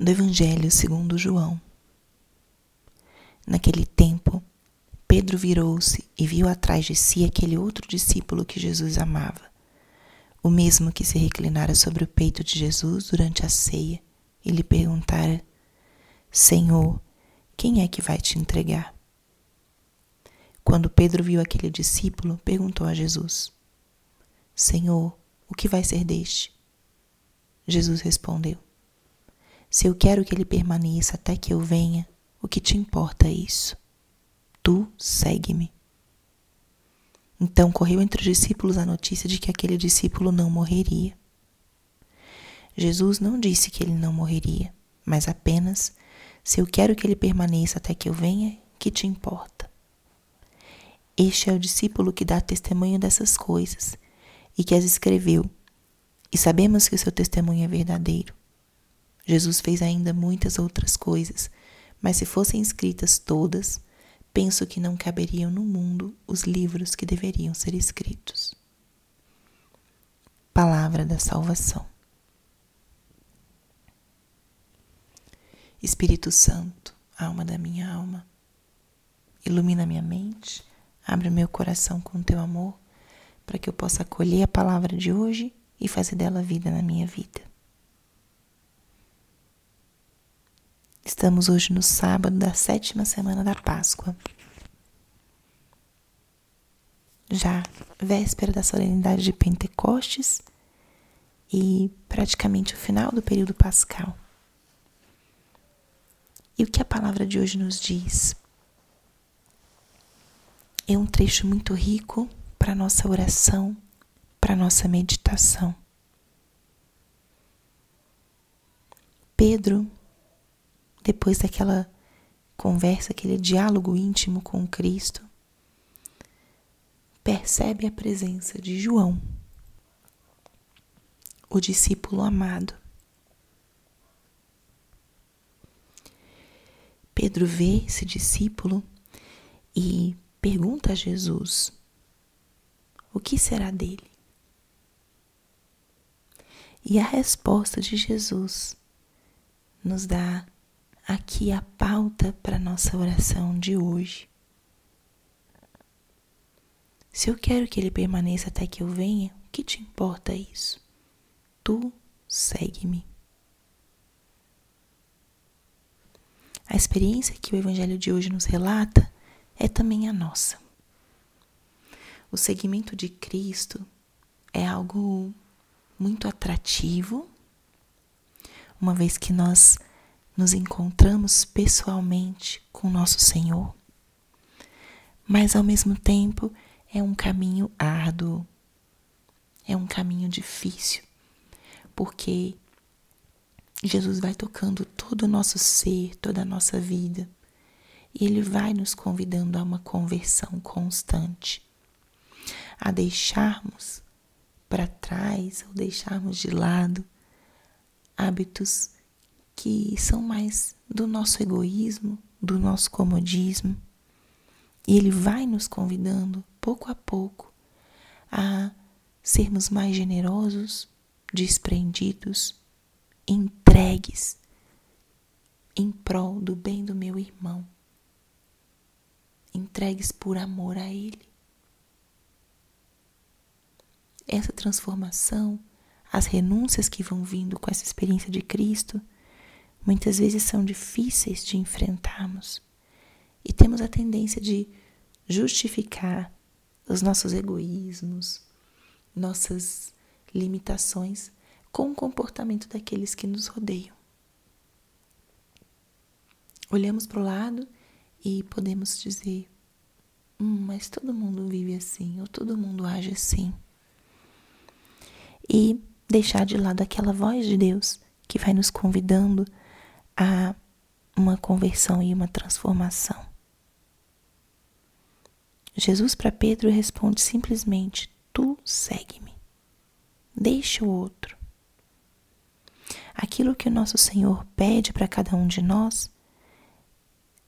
do Evangelho segundo João. Naquele tempo, Pedro virou-se e viu atrás de si aquele outro discípulo que Jesus amava, o mesmo que se reclinara sobre o peito de Jesus durante a ceia e lhe perguntara: Senhor, quem é que vai te entregar? Quando Pedro viu aquele discípulo, perguntou a Jesus: Senhor, o que vai ser deste? Jesus respondeu: se eu quero que ele permaneça até que eu venha, o que te importa é isso? Tu segue-me. Então correu entre os discípulos a notícia de que aquele discípulo não morreria. Jesus não disse que ele não morreria, mas apenas: se eu quero que ele permaneça até que eu venha, que te importa? Este é o discípulo que dá testemunho dessas coisas e que as escreveu, e sabemos que o seu testemunho é verdadeiro. Jesus fez ainda muitas outras coisas, mas se fossem escritas todas, penso que não caberiam no mundo os livros que deveriam ser escritos. Palavra da Salvação. Espírito Santo, alma da minha alma, ilumina minha mente, abre meu coração com teu amor, para que eu possa acolher a palavra de hoje e fazer dela vida na minha vida. Estamos hoje no sábado da sétima semana da Páscoa. Já véspera da solenidade de Pentecostes e praticamente o final do período pascal. E o que a palavra de hoje nos diz? É um trecho muito rico para nossa oração, para nossa meditação. Pedro depois daquela conversa, aquele diálogo íntimo com Cristo, percebe a presença de João, o discípulo amado. Pedro vê esse discípulo e pergunta a Jesus: O que será dele? E a resposta de Jesus nos dá aqui a pauta para nossa oração de hoje. Se eu quero que ele permaneça até que eu venha, o que te importa isso? Tu segue-me. A experiência que o Evangelho de hoje nos relata é também a nossa. O seguimento de Cristo é algo muito atrativo, uma vez que nós nos encontramos pessoalmente com nosso Senhor, mas ao mesmo tempo é um caminho árduo, é um caminho difícil, porque Jesus vai tocando todo o nosso ser, toda a nossa vida, e Ele vai nos convidando a uma conversão constante, a deixarmos para trás ou deixarmos de lado hábitos que são mais do nosso egoísmo, do nosso comodismo. E ele vai nos convidando, pouco a pouco, a sermos mais generosos, desprendidos, entregues em prol do bem do meu irmão, entregues por amor a Ele. Essa transformação, as renúncias que vão vindo com essa experiência de Cristo, muitas vezes são difíceis de enfrentarmos e temos a tendência de justificar os nossos egoísmos, nossas limitações com o comportamento daqueles que nos rodeiam. Olhamos para o lado e podemos dizer: hum, mas todo mundo vive assim, ou todo mundo age assim. E deixar de lado aquela voz de Deus que vai nos convidando a uma conversão e uma transformação. Jesus para Pedro responde simplesmente: Tu segue-me. Deixa o outro. Aquilo que o nosso Senhor pede para cada um de nós,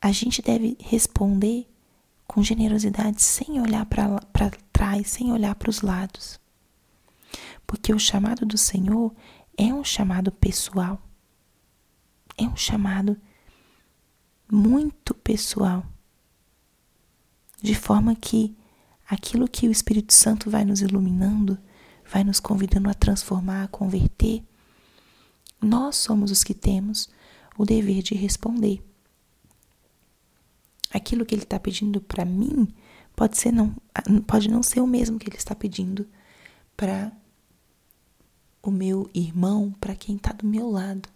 a gente deve responder com generosidade, sem olhar para trás, sem olhar para os lados. Porque o chamado do Senhor é um chamado pessoal é um chamado muito pessoal, de forma que aquilo que o Espírito Santo vai nos iluminando, vai nos convidando a transformar, a converter, nós somos os que temos o dever de responder. Aquilo que ele está pedindo para mim pode ser não, pode não ser o mesmo que ele está pedindo para o meu irmão, para quem está do meu lado.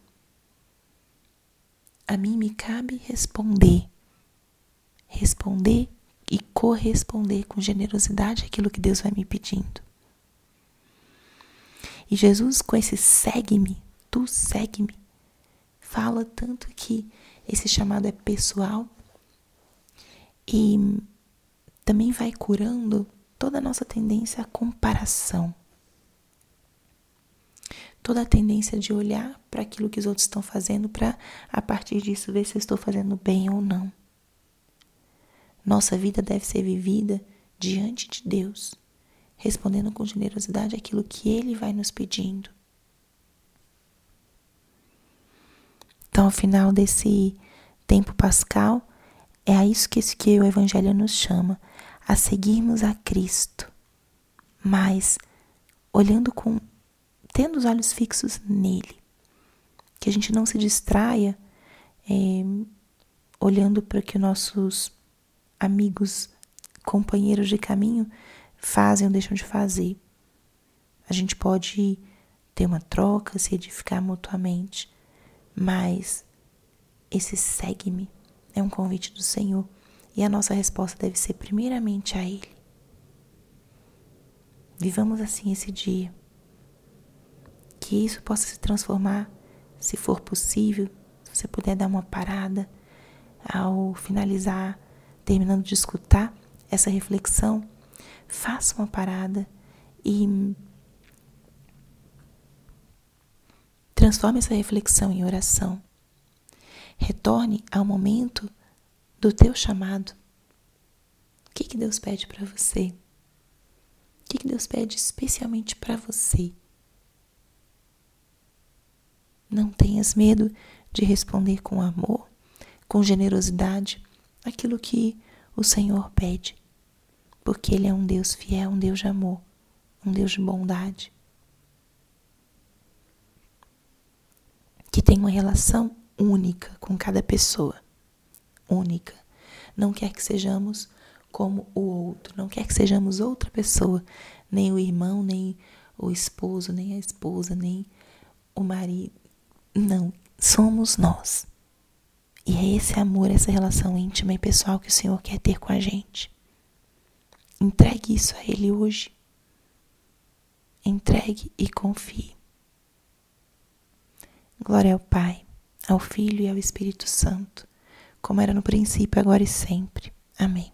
A mim me cabe responder, responder e corresponder com generosidade aquilo que Deus vai me pedindo. E Jesus, com esse segue-me, tu segue-me, fala tanto que esse chamado é pessoal e também vai curando toda a nossa tendência à comparação. Toda a tendência de olhar para aquilo que os outros estão fazendo para, a partir disso, ver se eu estou fazendo bem ou não. Nossa vida deve ser vivida diante de Deus, respondendo com generosidade aquilo que Ele vai nos pedindo. Então, ao final desse tempo pascal, é a isso que, que o Evangelho nos chama, a seguirmos a Cristo, mas olhando com, tendo os olhos fixos nele, que a gente não se distraia é, olhando para que nossos amigos, companheiros de caminho fazem ou deixam de fazer. A gente pode ter uma troca, se edificar mutuamente, mas esse segue-me é um convite do Senhor e a nossa resposta deve ser primeiramente a Ele. Vivamos assim esse dia. Que isso possa se transformar, se for possível, se você puder dar uma parada ao finalizar terminando de escutar essa reflexão, faça uma parada e transforme essa reflexão em oração. Retorne ao momento do teu chamado. O que, que Deus pede para você? O que, que Deus pede especialmente para você? Não tenhas medo de responder com amor, com generosidade, aquilo que o Senhor pede, porque Ele é um Deus fiel, um Deus de amor, um Deus de bondade, que tem uma relação única com cada pessoa, única. Não quer que sejamos como o outro, não quer que sejamos outra pessoa, nem o irmão, nem o esposo, nem a esposa, nem o marido. Não, somos nós. E é esse amor, essa relação íntima e pessoal que o Senhor quer ter com a gente. Entregue isso a Ele hoje. Entregue e confie. Glória ao Pai, ao Filho e ao Espírito Santo, como era no princípio, agora e sempre. Amém.